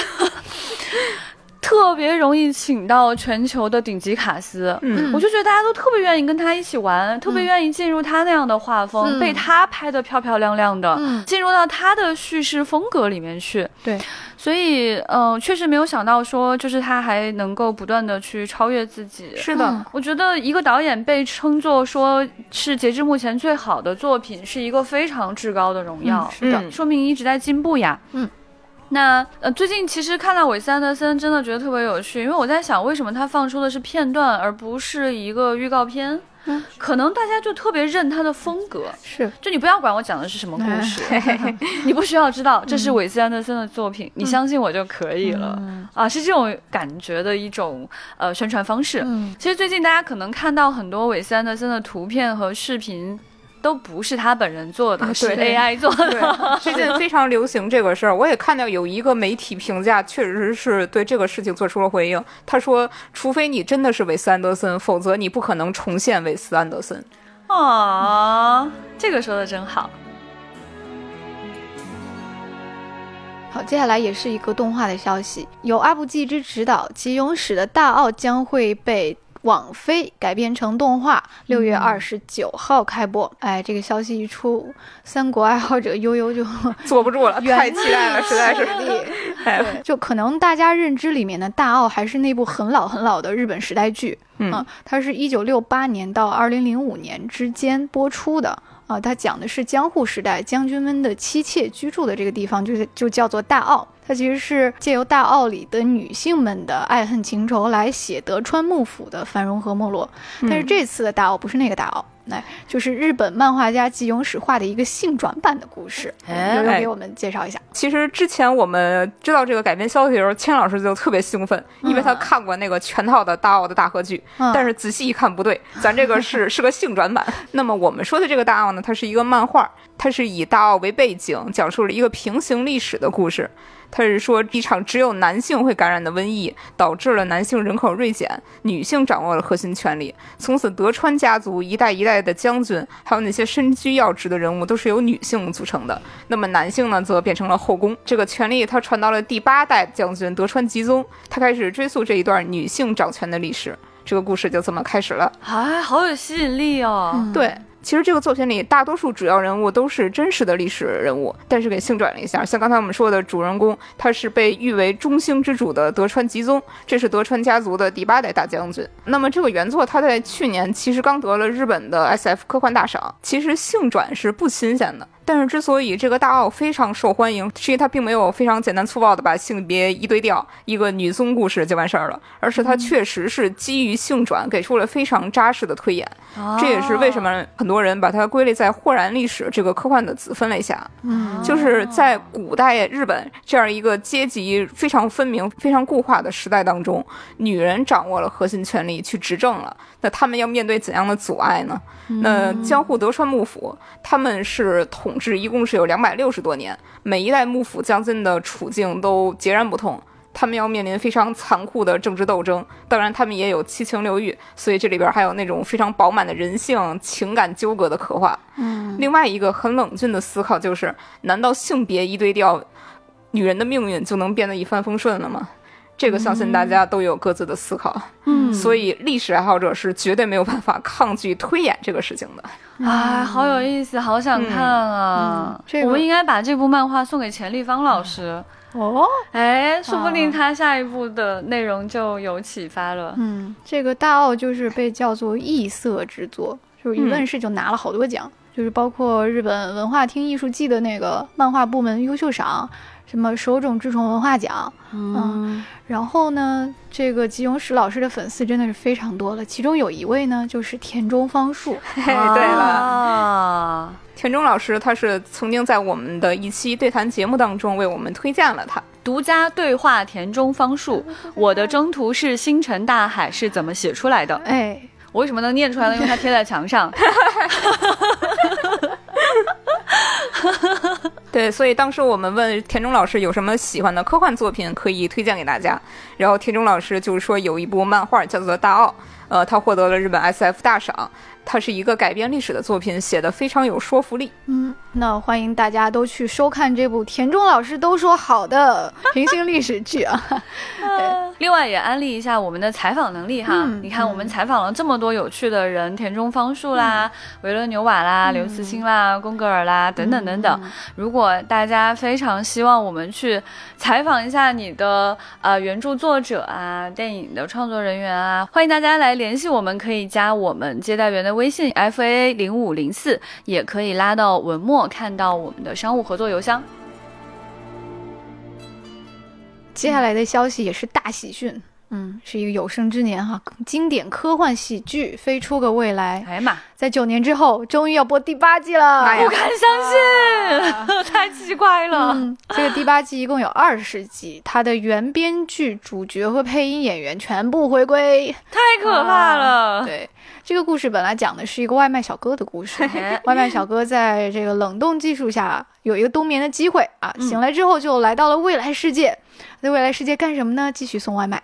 特别容易请到全球的顶级卡司，嗯。我就觉得大家都特别愿意跟他一起玩，特别愿意进入他那样的画风，嗯被他拍得漂漂亮亮的，嗯。进入到他的叙事风格里面去。对，所以，嗯、确实没有想到说，就是他还能够不断的去超越自己。是的，嗯。我觉得一个导演被称作说是截至目前最好的作品，是一个非常至高的荣耀，嗯是的。嗯。说明一直在进步呀。嗯。那呃，最近其实看到韦斯安德森，真的觉得特别有趣，因为我在想，为什么他放出的是片段，而不是一个预告片？嗯，可能大家就特别认他的风格，是。就你不要管我讲的是什么故事，你不需要知道这是韦斯安德森的作品，你相信我就可以了、嗯。啊，是这种感觉的一种呃宣传方式。嗯。其实最近大家可能看到很多韦斯安德森的图片和视频，都不是他本人做的，啊是 AI 做的。最近非常流行这个事儿。我也看到有一个媒体评价，确实是对这个事情做出了回应。他说：“除非你真的是韦斯安德森，否则你不可能重现韦斯安德森。啊，这个说的真好。好，接下来也是一个动画的消息，由阿部纪之执导，吉永史的《大奥》将会被网飞改编成动画，六月二十九号开播。哎，这个消息一出，三国爱好者悠悠就 坐不住了，太期待了，实在是。哎，对，就可能大家认知里面的大奥还是那部很老很老的日本时代剧，嗯啊，它是一九六八年到二零零五年之间播出的。啊，它讲的是江户时代将军们的妻妾居住的这个地方，就是就叫做大奥。它其实是借由大奥里的女性们的爱恨情仇来写德川幕府的繁荣和没落。但是这次的大奥不是那个大奥，来就是日本漫画家吉永史画的一个性转版的故事。哎悠悠给我们介绍一下。其实之前我们知道这个改编消息的时候，千老师就特别兴奋，因为他看过那个全套的大奥的大合剧。嗯但是仔细一看，不对，咱这个是 是个性转版。那么我们说的这个大奥呢，它是一个漫画，它是以大奥为背景，讲述了一个平行历史的故事。它是说一场只有男性会感染的瘟疫，导致了男性人口锐减，女性掌握了核心权力。从此，德川家族一代一代的将军，还有那些身居要职的人物，都是由女性组成的。那么男性呢，则变成了后宫。这个权力他传到了第八代将军德川吉宗，他开始追溯这一段女性掌权的历史。这个故事就这么开始了。哎，好有吸引力哦！嗯对，其实这个作品里大多数主要人物都是真实的历史人物，但是给性转了一下。像刚才我们说的主人公，他是被誉为中兴之主的德川吉宗，这是德川家族的第八代大将军。那么这个原作他在去年其实刚得了日本的 SF 科幻大赏，其实性转是不新鲜的。但是之所以这个大奥非常受欢迎，是因为它并没有非常简单粗暴的把性别一堆掉，一个女宗故事就完事儿了，而是它确实是基于性转给出了非常扎实的推演。这也是为什么很多人把它归类在霍然历史这个科幻的子分类下。嗯就是在古代日本这样一个阶级非常分明、非常固化的时代当中，女人掌握了核心权力去执政了，那他们要面对怎样的阻碍呢？那江户德川幕府他们是统治，一共是有两百六十多年，每一代幕府将军的处境都截然不同。他们要面临非常残酷的政治斗争，当然他们也有七情六欲，所以这里边还有那种非常饱满的人性、情感纠葛的刻画。嗯另外一个很冷峻的思考就是：难道性别一对调，女人的命运就能变得一帆风顺了吗？这个相信大家都有各自的思考，嗯所以历史爱好者是绝对没有办法抗拒推演这个事情的。啊，好有意思，好想看啊！嗯这个我们应该把这部漫画送给钱立芳老师，哦，哎，说不定他下一部的内容就有启发了。嗯，这个大奥就是被叫做异色之作，就是一嗯问世就拿了好多奖，就是包括日本文化厅艺术季的那个漫画部门优秀赏，什么手冢治虫文化奖，嗯，然后呢，这个吉永史老师的粉丝真的是非常多了，其中有一位呢就是田中芳树，嘿，对了，啊，田中老师他是曾经在我们的一期对谈节目当中为我们推荐了他。独家对话田中芳树，我的征途是星辰大海是怎么写出来的？哎，我为什么能念出来呢？因为它贴在墙上。对，所以当时我们问田中老师有什么喜欢的科幻作品可以推荐给大家，然后田中老师就是说有一部漫画叫做《大奥》，呃，他获得了日本 SF 大赏。它是一个改编历史的作品，写的非常有说服力。嗯，那欢迎大家都去收看这部田中老师都说好的 平行历史剧啊。另外也安利一下我们的采访能力哈，你看我们采访了这么多有趣的人，田中芳树啦、维伦纽瓦啦、刘慈欣啦、宫格尔啦等等等等。如果大家非常希望我们去采访一下你的呃原著作者啊、电影的创作人员啊，欢迎大家来联系我们，可以加我们接待员的。微信 f a 零五零四也可以拉到文末看到我们的商务合作邮箱。接下来的消息也是大喜讯，嗯，是一个有生之年哈，经典科幻喜剧飞出个未来。哎呀妈，在九年之后，终于要播第八季了，不敢相信，太奇怪了。这个第八季一共有二十集，它的原编剧、主角和配音演员全部回归，太可怕了。对。这个故事本来讲的是一个外卖小哥的故事。外卖小哥在这个冷冻技术下有一个冬眠的机会啊，醒来之后就来到了未来世界。在未来世界干什么呢？继续送外卖。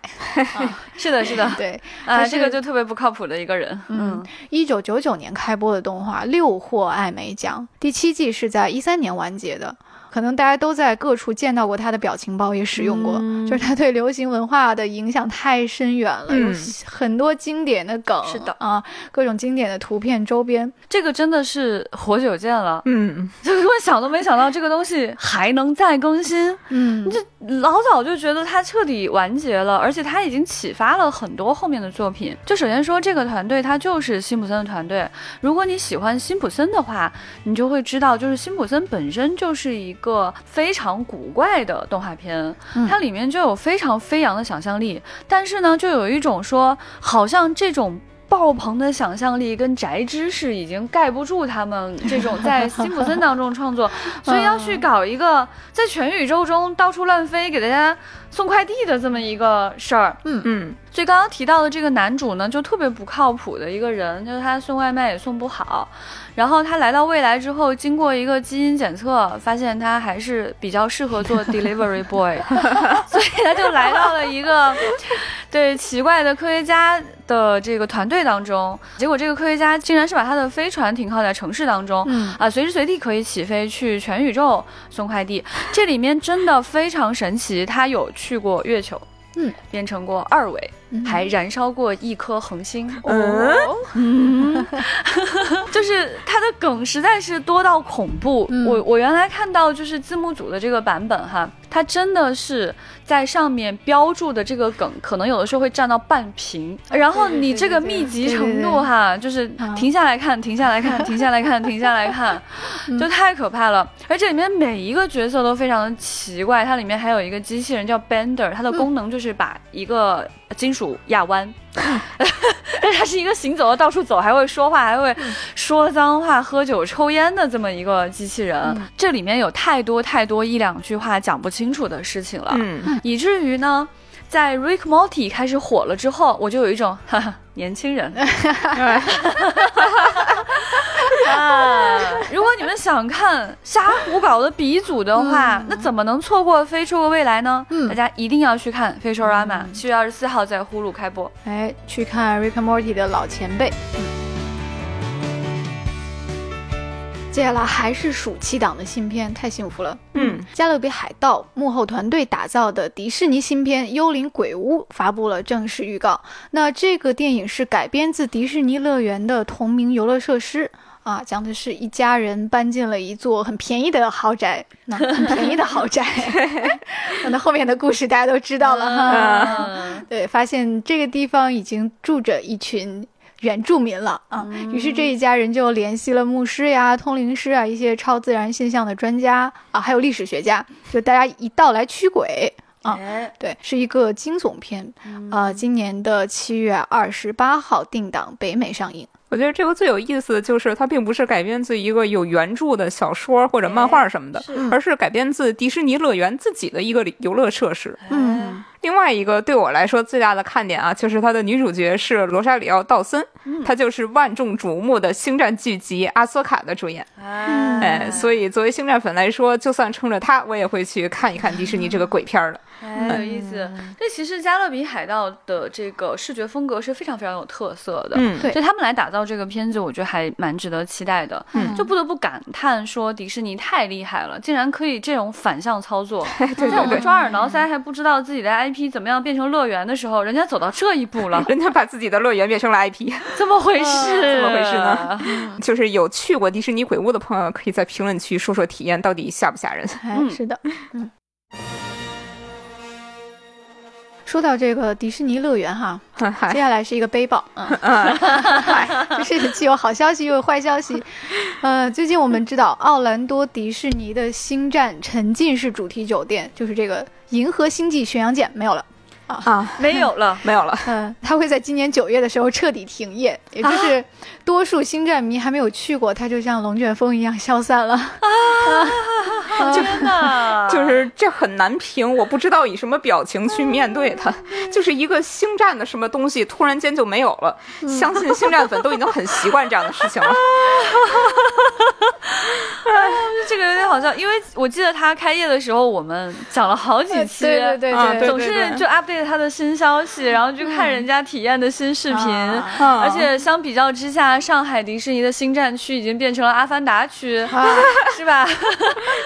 是的，是的，对啊，这个就特别不靠谱的一个人。嗯，一九九九年开播的动画，六获艾美奖。第七季是在一三年完结的。可能大家都在各处见到过他的表情包，也使用过，就是他对流行文化的影响太深远了，有很多经典的梗，是的啊，各种经典的图片周边，这个真的是活久见了，嗯，就根本想都没想到这个东西还能再更新，嗯，这老早就觉得它彻底完结了，而且它已经启发了很多后面的作品。就首先说这个团队，它就是辛普森的团队，如果你喜欢辛普森的话，你就会知道，就是辛普森本身就是一。个非常古怪的动画片，它里面就有非常飞扬的想象力，但是呢，就有一种说，好像这种爆棚的想象力跟宅知识已经盖不住他们这种在辛普森当中创作，所以要去搞一个在全宇宙中到处乱飞给大家送快递的这么一个事儿。嗯嗯，所以刚刚提到的这个男主呢，就特别不靠谱的一个人，就是他送外卖也送不好。然后他来到未来之后，经过一个基因检测，发现他还是比较适合做 delivery boy，所以他就来到了一个对奇怪的科学家的这个团队当中。结果这个科学家竟然是把他的飞船停靠在城市当中，啊，随时随地可以起飞去全宇宙送快递。这里面真的非常神奇，他有去过月球。嗯，变成过二维，还燃烧过一颗恒星。哦，嗯，就是它的梗实在是多到恐怖。我我原来看到就是字幕组的这个版本哈。它真的是在上面标注的这个梗，可能有的时候会占到半屏，然后你这个密集程度哈，就是停下来看，停下来看，停下来看，停下来看，就太可怕了。而这里面每一个角色都非常的奇怪，它里面还有一个机器人叫 Bender，它的功能就是把一个金属压弯。但他是一个行走的，到处走，还会说话，还会说脏话、喝酒、抽烟的这么一个机器人。这里面有太多太多一两句话讲不清楚的事情了，以至于呢。在 Rick Morty 开始火了之后，我就有一种哈哈年轻人。啊！如果你们想看瞎胡搞的鼻祖的话，那怎么能错过《飞出个未来》呢？嗯大家一定要去看《飞出 Rama》，七月二十四号在呼噜开播。哎，去看 Rick Morty 的老前辈。接下来还是暑期档的新片，太幸福了。嗯，《加勒比海盗》幕后团队打造的迪士尼新片《幽灵鬼屋》发布了正式预告。那这个电影是改编自迪士尼乐园的同名游乐设施啊，讲的是一家人搬进了一座很便宜的豪宅，那很便宜的豪宅。那后面的故事大家都知道了哈。对，发现这个地方已经住着一群。原住民了啊，于是这一家人就联系了牧师呀、通灵师啊、一些超自然现象的专家啊，还有历史学家，就大家一道来驱鬼啊。对，是一个惊悚片啊，今年的七月二十八号定档北美上映。我觉得这个最有意思的就是，它并不是改编自一个有原著的小说或者漫画什么的，而是改编自迪士尼乐园自己的一个游乐设施。嗯。另外一个对我来说最大的看点啊，就是它的女主角是罗莎里奥·道森，她就是万众瞩目的星战剧集《阿索卡》的主演。哎，所以作为星战粉来说，就算冲着它，我也会去看一看迪士尼这个鬼片儿的。哎，有意思。这其实《加勒比海盗》的这个视觉风格是非常非常有特色的。嗯，对就他们来打造这个片子，我觉得还蛮值得期待的。嗯就不得不感叹说，迪士尼太厉害了，竟然可以这种反向操作。对 对对，在我们抓耳挠腮还不知道自己的 IP 怎么样变成乐园的时候，人家走到这一步了，人家把自己的乐园变成了 IP，怎么回事？怎么回事呢？就是有去过迪士尼鬼屋的朋友，可以在评论区说说体验到底吓不吓人。哎，嗯是的，嗯。说到这个迪士尼乐园哈，接下来是一个背包，嗯，就 是既有好消息又有坏消息。呃，最近我们知道，奥兰多迪士尼的星战沉浸式主题酒店，就是这个银河星际巡洋舰没有了。啊，没有了。没有了。嗯，它会在今年九月的时候彻底停业，也就是多数星战迷还没有去过，它就像龙卷风一样消散了。天哪！就是这很难评，我不知道以什么表情去面对它。就是一个星战的什么东西突然间就没有了，相信星战粉都已经很习惯这样的事情了。这个有点好笑，因为我记得他开业的时候，我们讲了好几期，对对对总是就 update 他的新消息，然后去看人家体验的新视频。而且相比较之下，上海迪士尼的星战区已经变成了阿凡达区，是吧？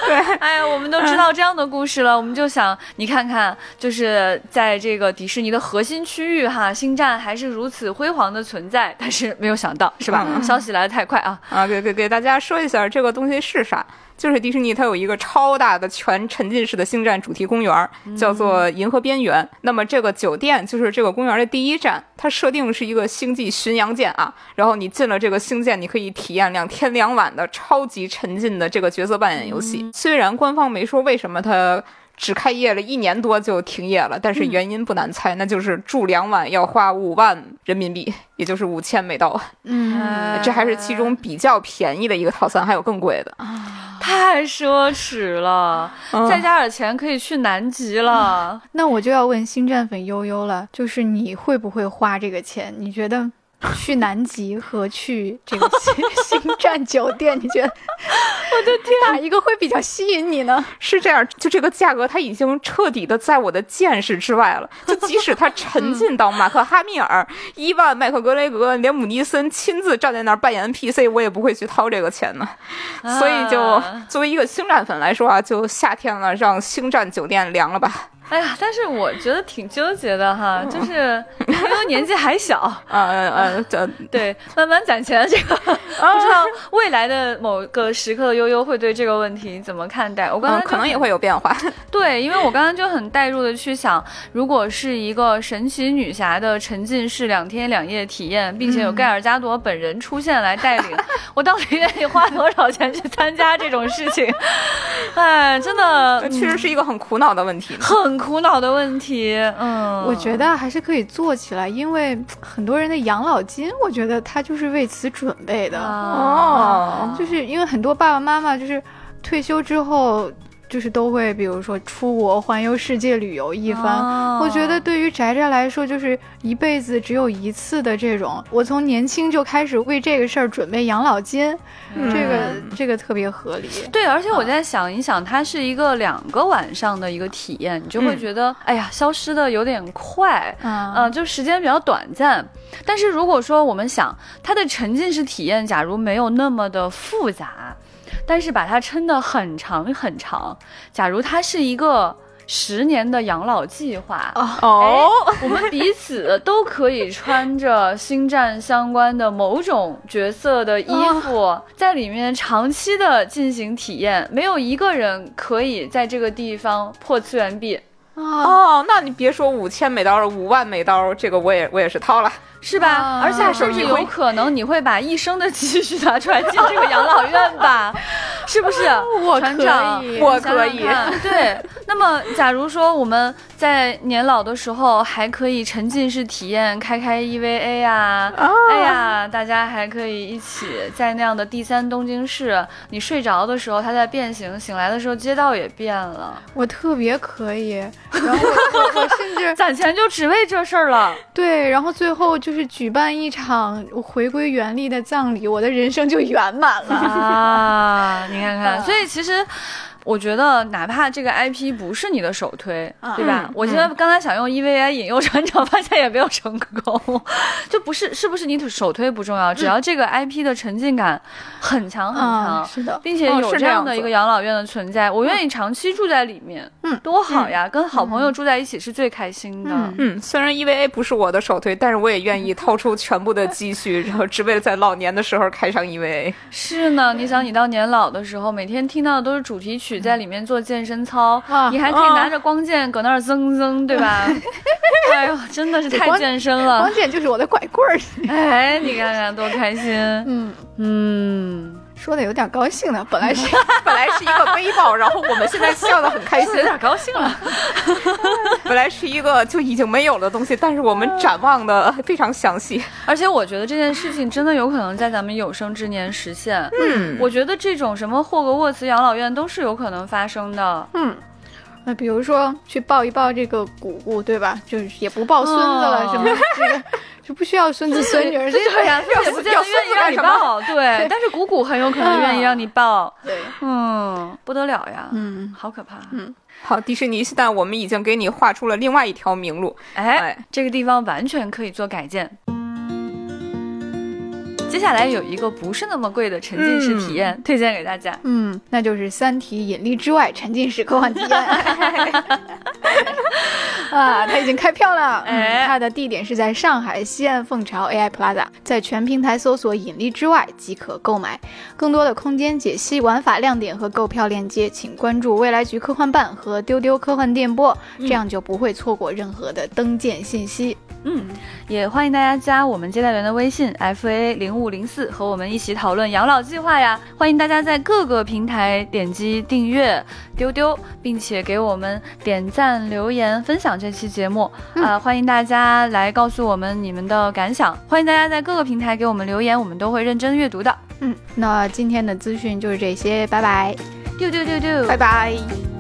对，哎呀，我们都知道这样的故事了，我们就想，你看看，就是在这个迪士尼的核心区域哈，星战还是如此辉煌的存在，但是没有想到，是吧？嗯消息来的太快啊！啊，给给给大家说一下这个东西是啥。就是迪士尼，它有一个超大的全沉浸式的星战主题公园，叫做银河边缘。那么这个酒店就是这个公园的第一站，它设定是一个星际巡洋舰啊。然后你进了这个星舰，你可以体验两天两晚的超级沉浸的这个角色扮演游戏。虽然官方没说为什么它。只开业了一年多就停业了，但是原因不难猜，那就是住两晚要花五万人民币，也就是五千美刀。嗯，这还是其中比较便宜的一个套餐，还有更贵的。太奢侈了，嗯再加点钱可以去南极了。那我就要问星战粉悠悠了，就是你会不会花这个钱？你觉得 去南极和去这个星 星战酒店，你觉得我的天，哪一个会比较吸引你呢？是这样，就这个价格，它已经彻底的在我的见识之外了。就即使它沉浸到马克哈密尔、伊万、麦克格雷格、连姆尼森亲自站在那儿扮演 NPC，我也不会去掏这个钱呢。所以就啊作为一个星战粉来说啊，就夏天了，让星战酒店凉了吧。哎呀，但是我觉得挺纠结的哈，就是因为年纪还小，呃 呃，这对，慢慢攒钱这个，不知道未来的某个时刻的悠悠会对这个问题怎么看待。我刚嗯才可能也会有变化。对，因为我刚刚就很带入的去想，如果是一个神奇女侠的沉浸式两天两夜体验，并且有盖尔加朵本人出现来带领，我到底愿意花多少钱去参加这种事情？哎，真的确实是一个很苦恼的问题。很苦恼的问题。嗯，我觉得还是可以做起来，因为很多人的养老金，我觉得他就是为此准备的。哦，就是因为很多爸爸妈妈就是退休之后，就是都会比如说出国环游世界旅游一番。哦我觉得对于宅宅来说，就是一辈子只有一次的这种，我从年轻就开始为这个事儿准备养老金，这个这个特别合理。对，而且我在想一想，它是一个两个晚上的一个体验，你就会嗯觉得，哎呀，消失的有点快。啊嗯、就时间比较短暂，但是如果说我们想它的沉浸式体验，假如没有那么的复杂，但是把它撑得很长很长，假如它是一个十年的养老计划，哦，我们彼此都可以穿着星战相关的某种角色的衣服，在里面长期的进行体验，没有一个人可以在这个地方破次元壁。啊，哦，那你别说五千美刀了，五万美刀，这个我也我也是掏了。是吧？啊而且甚至有可能你会把一生的积蓄拿出来进这个养老院吧？是不是？我可船长以我可以 对，那么，假如说我们在年老的时候还可以沉浸式体验开开 EVA 啊，哎呀，大家还可以一起在那样的第三东京市，你睡着的时候它在变形，醒来的时候街道也变了，我特别可以。然后我我甚至攒钱就只为这事儿了。对，然后最后就是举办一场回归原力的葬礼，我的人生就圆满了啊！你看看，所以其实。我觉得哪怕这个 IP 不是你的首推，对吧？我觉得刚才想用 EVA 引诱船长，发现也没有成功。就不是是不是你首推不重要，只要这个 IP 的沉浸感很强很强，是的，并且有这样的一个养老院的存在，我愿意长期住在里面。嗯，多好呀！跟好朋友住在一起是最开心的。嗯，虽然 EVA 不是我的首推，但是我也愿意 掏出全部的积蓄，然后只为了在老年的时候开上 EVA。是呢，你想你到年老的时候，每天听到的都是主题曲。在里面做健身操，你还可以拿着光剑搁那儿增增，对吧？哎呦，真的是太健身了！光剑就是我的拐棍儿。哎，你看看多开心！嗯嗯，说的有点高兴了。本来是本来是一个背包，然后我们现在笑的很开心，有点高兴了。本来是一个就已经没有的东西，但是我们展望的非常详细。而且我觉得这件事情真的有可能在咱们有生之年实现。嗯，我觉得这种什么霍格沃茨养老院都是有可能发生的。嗯，那比如说去抱一抱这个姑姑，对吧？就是也不抱孙子了，什么这个就不需要孙子孙女。对呀，也 不见得愿意让你抱。对，但是姑姑很有可能愿意让你抱。对，嗯，不得了呀。嗯，好可怕。嗯。好，迪士尼，现在我们已经给你画出了另外一条明路。哎，这个地方完全可以做改建。接下来有一个不是那么贵的沉浸式体验推荐给大家，嗯，那就是《三体：引力之外》沉浸式科幻体验。啊，它已经开票了，嗯，它的地点是在上海西岸凤巢 AI Plaza，在全平台搜索“引力之外”即可购买。更多的空间解析、玩法亮点和购票链接，请关注未来局科幻办和丢丢科幻电波，这样就不会错过任何的登舰信息。嗯，也欢迎大家加我们接待员的微信 f a 零五零四，和我们一起讨论养老计划呀。欢迎大家在各个平台点击订阅丢丢，并且给我们点赞、留言、分享这期节目啊！欢迎大家来告诉我们你们的感想。欢迎大家在各个平台给我们留言，我们都会认真阅读的。嗯，那今天的资讯就是这些，拜拜，丢丢丢丢，拜拜。